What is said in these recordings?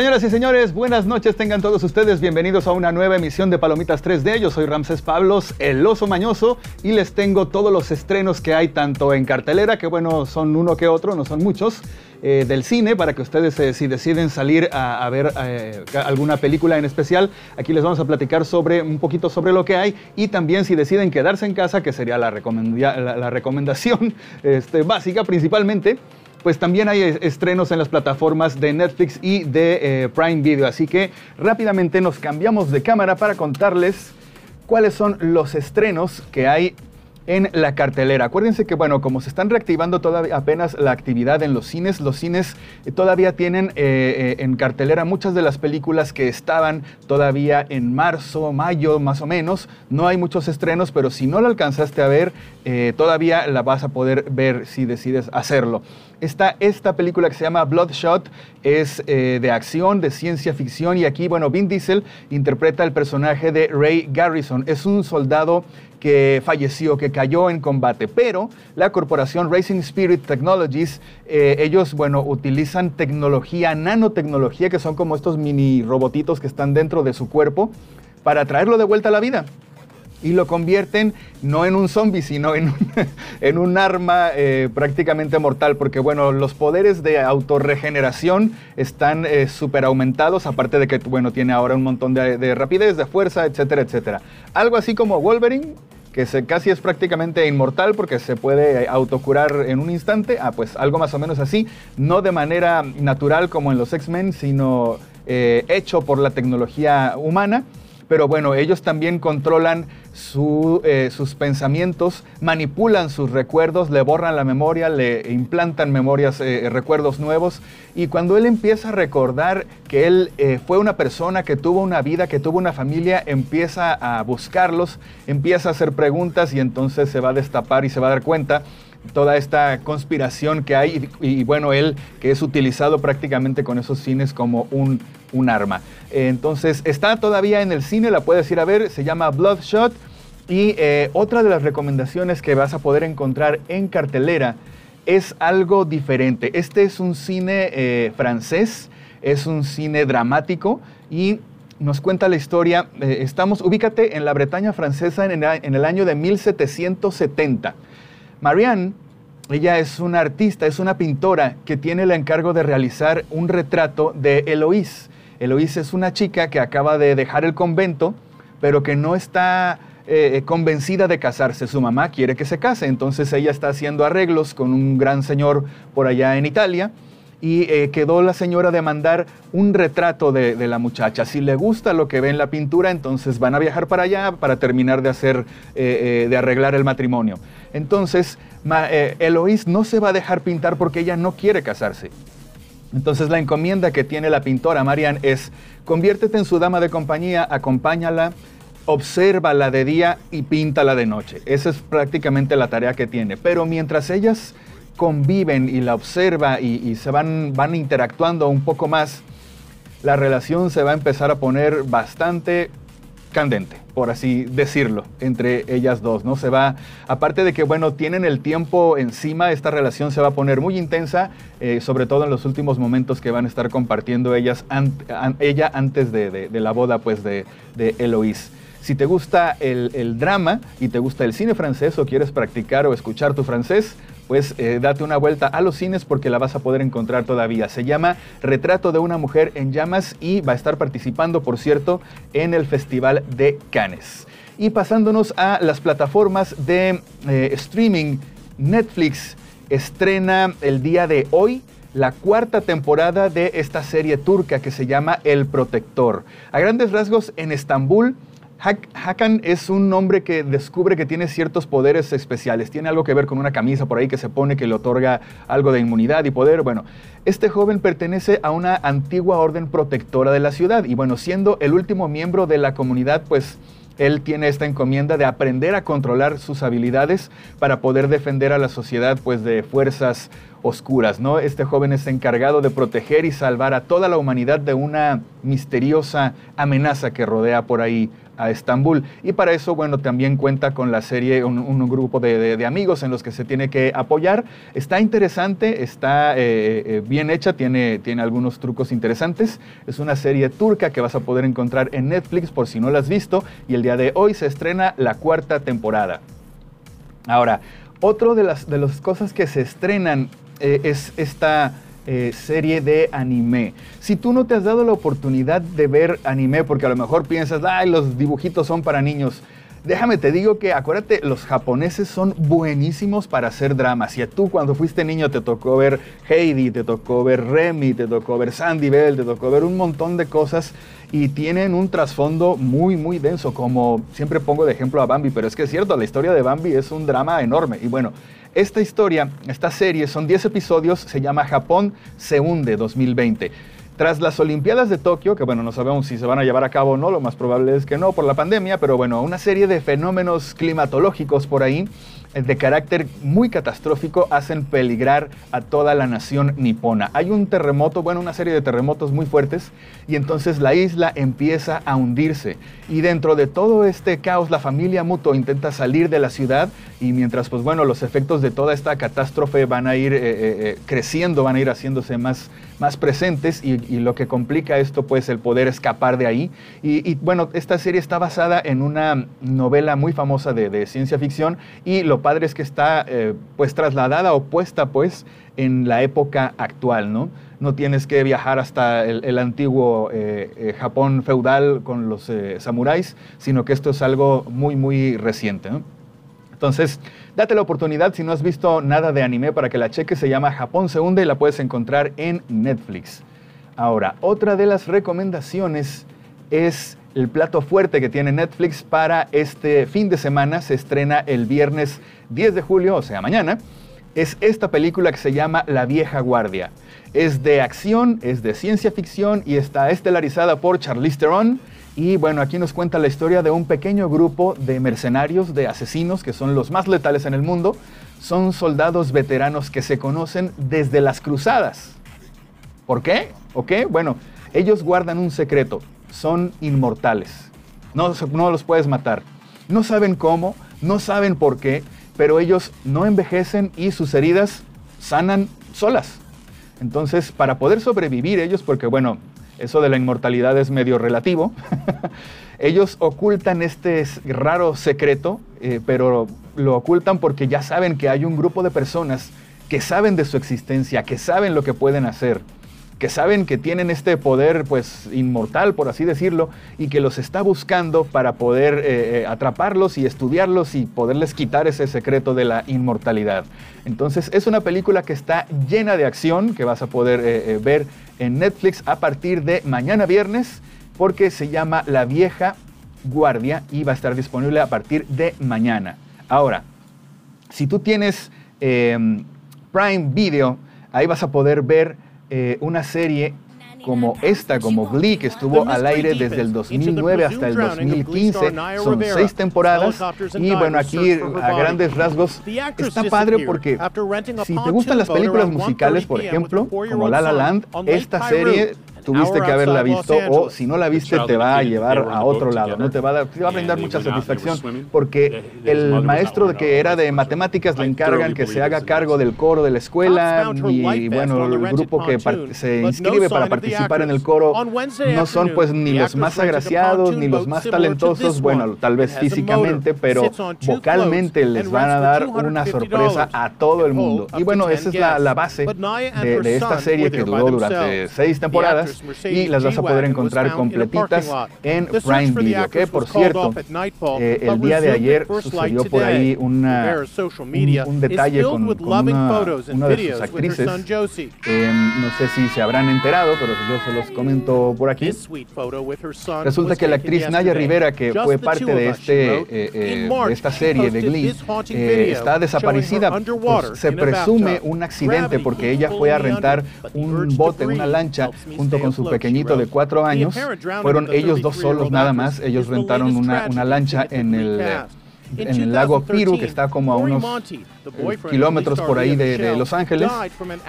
Señoras y señores, buenas noches tengan todos ustedes. Bienvenidos a una nueva emisión de Palomitas 3D. Yo soy Ramses Pablos, el oso mañoso, y les tengo todos los estrenos que hay tanto en cartelera, que bueno, son uno que otro, no son muchos, eh, del cine, para que ustedes eh, si deciden salir a, ver eh, alguna película en especial, aquí les vamos a platicar sobre un poquito sobre lo que hay y también si deciden quedarse en casa, que sería la, la recomendación este, básica principalmente pues también hay estrenos en las plataformas de Netflix y de eh, Prime Video. Así que rápidamente nos cambiamos de cámara para contarles cuáles son los estrenos que hay en la cartelera. Acuérdense que, bueno, como se están reactivando todavía apenas la actividad en los cines, los cines eh, todavía tienen eh, eh, en cartelera muchas de las películas que estaban todavía en marzo, mayo, más o menos. No hay muchos estrenos, pero si no la alcanzaste a ver, todavía la vas a poder ver si decides hacerlo. Esta película que se llama Bloodshot, es de acción, de ciencia ficción, y aquí, bueno, Vin Diesel interpreta el personaje de Ray Garrison. Es un soldado que falleció, que cayó en combate. Pero la corporación Racing Spirit Technologies, eh, ellos, bueno, utilizan tecnología, nanotecnología, que son como estos mini robotitos que están dentro de su cuerpo, para traerlo de vuelta a la vida y lo convierten no en un zombie, sino en un, en un arma eh, prácticamente mortal, porque bueno, los poderes de autorregeneración están eh, súper aumentados, aparte de que bueno, tiene ahora un montón de, de, rapidez, de fuerza, etcétera, etcétera. Algo así como Wolverine, que se, casi es prácticamente inmortal porque se puede autocurar en un instante, ah, pues algo más o menos así, no de manera natural como en los X-Men, sino eh, hecho por la tecnología humana pero bueno, ellos también controlan eh, sus pensamientos, manipulan sus recuerdos, le borran la memoria, le implantan memorias, eh, recuerdos nuevos. Y cuando él empieza a recordar que él eh, fue una persona que tuvo una vida, que tuvo una familia, empieza a buscarlos, empieza a hacer preguntas y entonces se va a destapar y se va a dar cuenta toda esta conspiración que hay y, bueno, él que es utilizado prácticamente con esos cines como un, un arma. Entonces está todavía en el cine, la puedes ir a ver, se llama Bloodshot y eh, otra de las recomendaciones que vas a poder encontrar en cartelera es algo diferente. Este es un cine eh, francés, es un cine dramático y nos cuenta la historia. Eh, estamos, ubícate en la Bretaña francesa en en el año de 1770. Marianne, ella es una artista, es una pintora que tiene el encargo de realizar un retrato de Eloís. Eloís es una chica que acaba de dejar el convento, pero que no está eh, convencida de casarse. Su mamá quiere que se case, entonces ella está haciendo arreglos con un gran señor por allá en Italia y eh, quedó la señora de mandar un retrato de, la muchacha. Si le gusta lo que ve en la pintura, entonces van a viajar para allá para terminar de hacer, eh, eh, de arreglar el matrimonio. Entonces, Eloís no se va a dejar pintar porque ella no quiere casarse. Entonces la encomienda que tiene la pintora Marianne es, conviértete en su dama de compañía, acompáñala, obsérvala de día y píntala de noche. Esa es prácticamente la tarea que tiene. Pero mientras ellas conviven y la observa y, se van, van interactuando un poco más, la relación se va a empezar a poner bastante candente, por así decirlo, entre ellas dos, ¿no? Se va, aparte de que, bueno, tienen el tiempo encima, esta relación se va a poner muy intensa, eh, sobre todo en los últimos momentos que van a estar compartiendo ellas, ella antes de, la boda, pues, de, de Eloís. Si te gusta el, el, drama y te gusta el cine francés o quieres practicar o escuchar tu francés, pues eh, date una vuelta a los cines porque la vas a poder encontrar todavía. Se llama Retrato de una mujer en llamas y va a estar participando, por cierto, en el Festival de Cannes. Y pasándonos a las plataformas de eh, streaming, Netflix estrena el día de hoy la cuarta temporada de esta serie turca que se llama El Protector. A grandes rasgos, en Estambul Hakan es un hombre que descubre que tiene ciertos poderes especiales. Tiene algo que ver con una camisa por ahí que se pone que le otorga algo de inmunidad y poder. Bueno, este joven pertenece a una antigua orden protectora de la ciudad y bueno, siendo el último miembro de la comunidad, pues él tiene esta encomienda de aprender a controlar sus habilidades para poder defender a la sociedad pues de fuerzas oscuras, ¿no? Este joven es encargado de proteger y salvar a toda la humanidad de una misteriosa amenaza que rodea por ahí a Estambul. Y para eso, bueno, también cuenta con la serie, un, grupo de, amigos en los que se tiene que apoyar. Está interesante, está eh, eh, bien hecha, tiene, tiene algunos trucos interesantes. Es una serie turca que vas a poder encontrar en Netflix por si no la has visto. Y el día de hoy se estrena la cuarta temporada. Ahora, otro de las, de las cosas que se estrenan eh, es esta eh, serie de anime. Si tú no te has dado la oportunidad de ver anime, porque a lo mejor piensas, ay, los dibujitos son para niños. Déjame te digo que acuérdate, los japoneses son buenísimos para hacer dramas. Si a tú cuando fuiste niño te tocó ver Heidi, te tocó ver Remy, te tocó ver Sandy Bell, te tocó ver un montón de cosas y tienen un trasfondo muy, muy denso, como siempre pongo de ejemplo a Bambi, pero es que es cierto, la historia de Bambi es un drama enorme. Y bueno, esta historia, esta serie, son 10 episodios, se llama Japón se hunde 2020. Tras las Olimpiadas de Tokio, que bueno, no sabemos si se van a llevar a cabo o no, lo más probable es que no por la pandemia, pero bueno, una serie de fenómenos climatológicos por ahí de carácter muy catastrófico hacen peligrar a toda la nación nipona. Hay un terremoto, bueno, una serie de terremotos muy fuertes y entonces la isla empieza a hundirse. Y dentro de todo este caos, la familia Muto intenta salir de la ciudad y mientras, pues bueno, los efectos de toda esta catástrofe van a ir eh, eh, creciendo, van a ir haciéndose más, más presentes y, lo que complica esto, pues el poder escapar de ahí. Y, bueno, esta serie está basada en una novela muy famosa de, ciencia ficción y lo padre es que está eh, pues trasladada o puesta pues en la época actual, ¿no? No tienes que viajar hasta el, antiguo eh, eh, Japón feudal con los samuráis, sino que esto es algo muy, muy reciente, Entonces, date la oportunidad, si no has visto nada de anime, para que la cheques, se llama Japón se hunde y la puedes encontrar en Netflix. Ahora, otra de las recomendaciones es el plato fuerte que tiene Netflix para este fin de semana. Se estrena el viernes 10 de julio, o sea, mañana. Es esta película que se llama La vieja guardia. Es de acción, es de ciencia ficción y está estelarizada por Charlize Theron. Y bueno, aquí nos cuenta la historia de un pequeño grupo de mercenarios, de asesinos, que son los más letales en el mundo. Son soldados veteranos que se conocen desde las cruzadas. ¿Por qué? ¿Ok? Bueno, ellos guardan un secreto son inmortales. No, no los puedes matar. No saben cómo, no saben por qué, pero ellos no envejecen y sus heridas sanan solas. Entonces, para poder sobrevivir ellos, porque bueno, eso de la inmortalidad es medio relativo, ellos ocultan este raro secreto, eh, pero lo ocultan porque ya saben que hay un grupo de personas que saben de su existencia, que saben lo que pueden hacer que saben que tienen este poder pues inmortal, por así decirlo, y que los está buscando para poder eh, eh, atraparlos y estudiarlos y poderles quitar ese secreto de la inmortalidad. Entonces es una película que está llena de acción, que vas a poder ver en Netflix a partir de mañana viernes, porque se llama La vieja guardia y va a estar disponible a partir de mañana. Ahora, si tú tienes Prime Video, ahí vas a poder ver eh, una serie como esta, como Glee, que estuvo al aire desde el 2009 hasta el 2015. Son seis temporadas. Y bueno, aquí a grandes rasgos está padre porque si te gustan las películas musicales, por ejemplo, como La La Land, esta serie tuviste que haberla visto o si no la viste te va a llevar a otro lado, ¿no? Te va a, dar, te va a brindar mucha satisfacción porque el maestro de que era de matemáticas le encargan que se haga cargo del coro de la escuela y bueno, el grupo que se inscribe para participar en el coro no son pues ni los más agraciados ni los más talentosos, bueno, tal vez físicamente, pero vocalmente les van a dar una sorpresa a todo el mundo. Y bueno, esa es la, la base de, de esta serie que duró durante seis temporadas y las vas a poder encontrar completitas en Prime Video. Que por cierto, eh, el día de ayer sucedió por ahí una, un, detalle con, una, de sus actrices. Em, no sé si se habrán enterado, pero yo se los comento por aquí. Resulta que la actriz Naya Rivera, que fue parte de, este, eh, eh, de esta serie de Glee, está desaparecida. Pues, se presume un accidente porque ella fue a rentar un bote, una lancha, junto con su pequeñito de cuatro años. Fueron ellos dos solos nada más. Ellos rentaron una, una lancha en el en el lago Piru, que está como a unos eh, kilómetros por ahí de, Los Ángeles.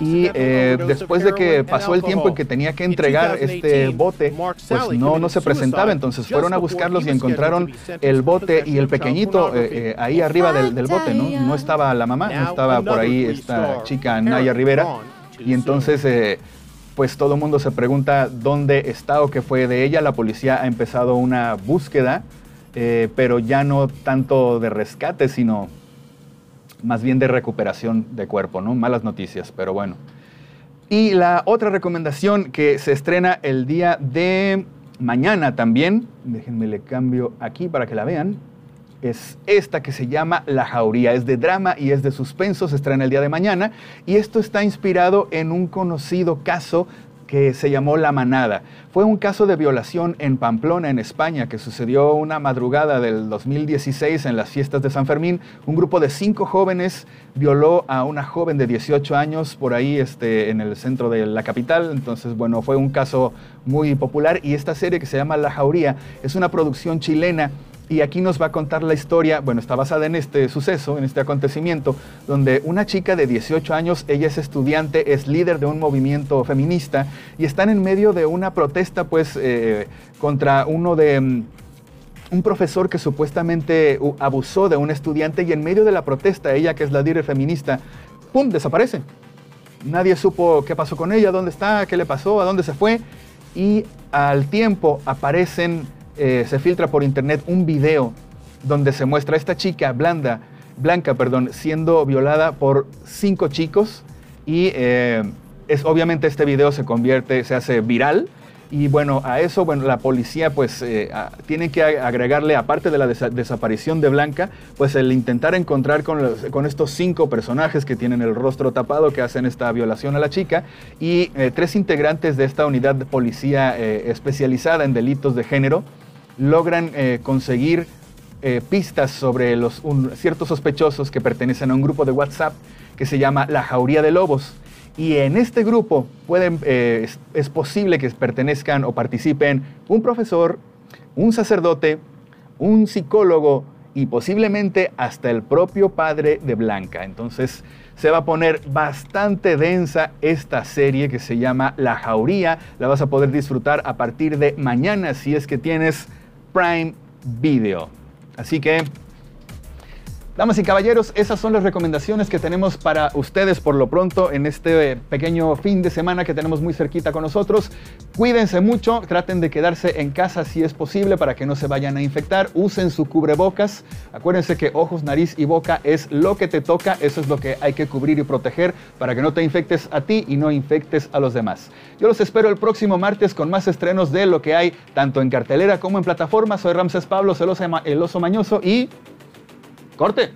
Y eh, después de que pasó el tiempo en que tenía que entregar este bote, pues no, no se presentaba. Entonces fueron a buscarlos y encontraron el bote y el pequeñito eh, ahí arriba del, del, bote, ¿no? No estaba la mamá, no estaba por ahí esta chica Naya Rivera. Y entonces pues todo el mundo se pregunta dónde está o qué fue de ella. La policía ha empezado una búsqueda eh, pero ya no tanto de rescate, sino más bien de recuperación de cuerpo, ¿no? Malas noticias, pero bueno. Y la otra recomendación que se estrena el día de mañana también, déjenme le cambio aquí para que la vean, es esta que se llama La Jauría. Es de drama y es de suspenso, se estrena el día de mañana. Y esto está inspirado en un conocido caso que se llamó La Manada. Fue un caso de violación en Pamplona, en España, que sucedió una madrugada del 2016 en las fiestas de San Fermín. Un grupo de cinco jóvenes violó a una joven de 18 años por ahí este, en el centro de la capital. Entonces, bueno, fue un caso muy popular y esta serie que se llama La Jauría es una producción chilena y aquí nos va a contar la historia, bueno, está basada en este suceso, en este acontecimiento, donde una chica de 18 años, ella es estudiante, es líder de un movimiento feminista y están en medio de una protesta, pues, eh, contra uno de mm, un profesor que supuestamente abusó de un estudiante y en medio de la protesta, ella que es la líder feminista, ¡pum!, desaparece. Nadie supo qué pasó con ella, dónde está, qué le pasó, a dónde se fue. Y al tiempo aparecen eh, se filtra por internet un video donde se muestra a esta chica blanda, blanca, perdón, siendo violada por cinco chicos y eh, es obviamente este video se convierte, se hace viral y bueno, a eso, bueno, la policía pues eh, tiene que agregarle, aparte de la desaparición de Blanca, pues el intentar encontrar con, con, estos cinco personajes que tienen el rostro tapado, que hacen esta violación a la chica, y tres integrantes de esta unidad de policía especializada en delitos de género, logran eh, conseguir eh, pistas sobre los ciertos sospechosos que pertenecen a un grupo de WhatsApp que se llama La Jauría de Lobos. Y en este grupo pueden, eh, es, posible que pertenezcan o participen un profesor, un sacerdote, un psicólogo y posiblemente hasta el propio padre de Blanca. Entonces se va a poner bastante densa esta serie que se llama La Jauría. La vas a poder disfrutar a partir de mañana si es que tienes Prime Video. Así que Damas y caballeros, esas son las recomendaciones que tenemos para ustedes por lo pronto en este pequeño fin de semana que tenemos muy cerquita con nosotros. Cuídense mucho, traten de quedarse en casa si es posible para que no se vayan a infectar. Usen su cubrebocas. Acuérdense que ojos, nariz y boca es lo que te toca. Eso es lo que hay que cubrir y proteger para que no te infectes a ti y no infectes a los demás. Yo los espero el próximo martes con más estrenos de lo que hay tanto en cartelera como en plataforma. Soy Ramses Pablo, el oso mañoso y करते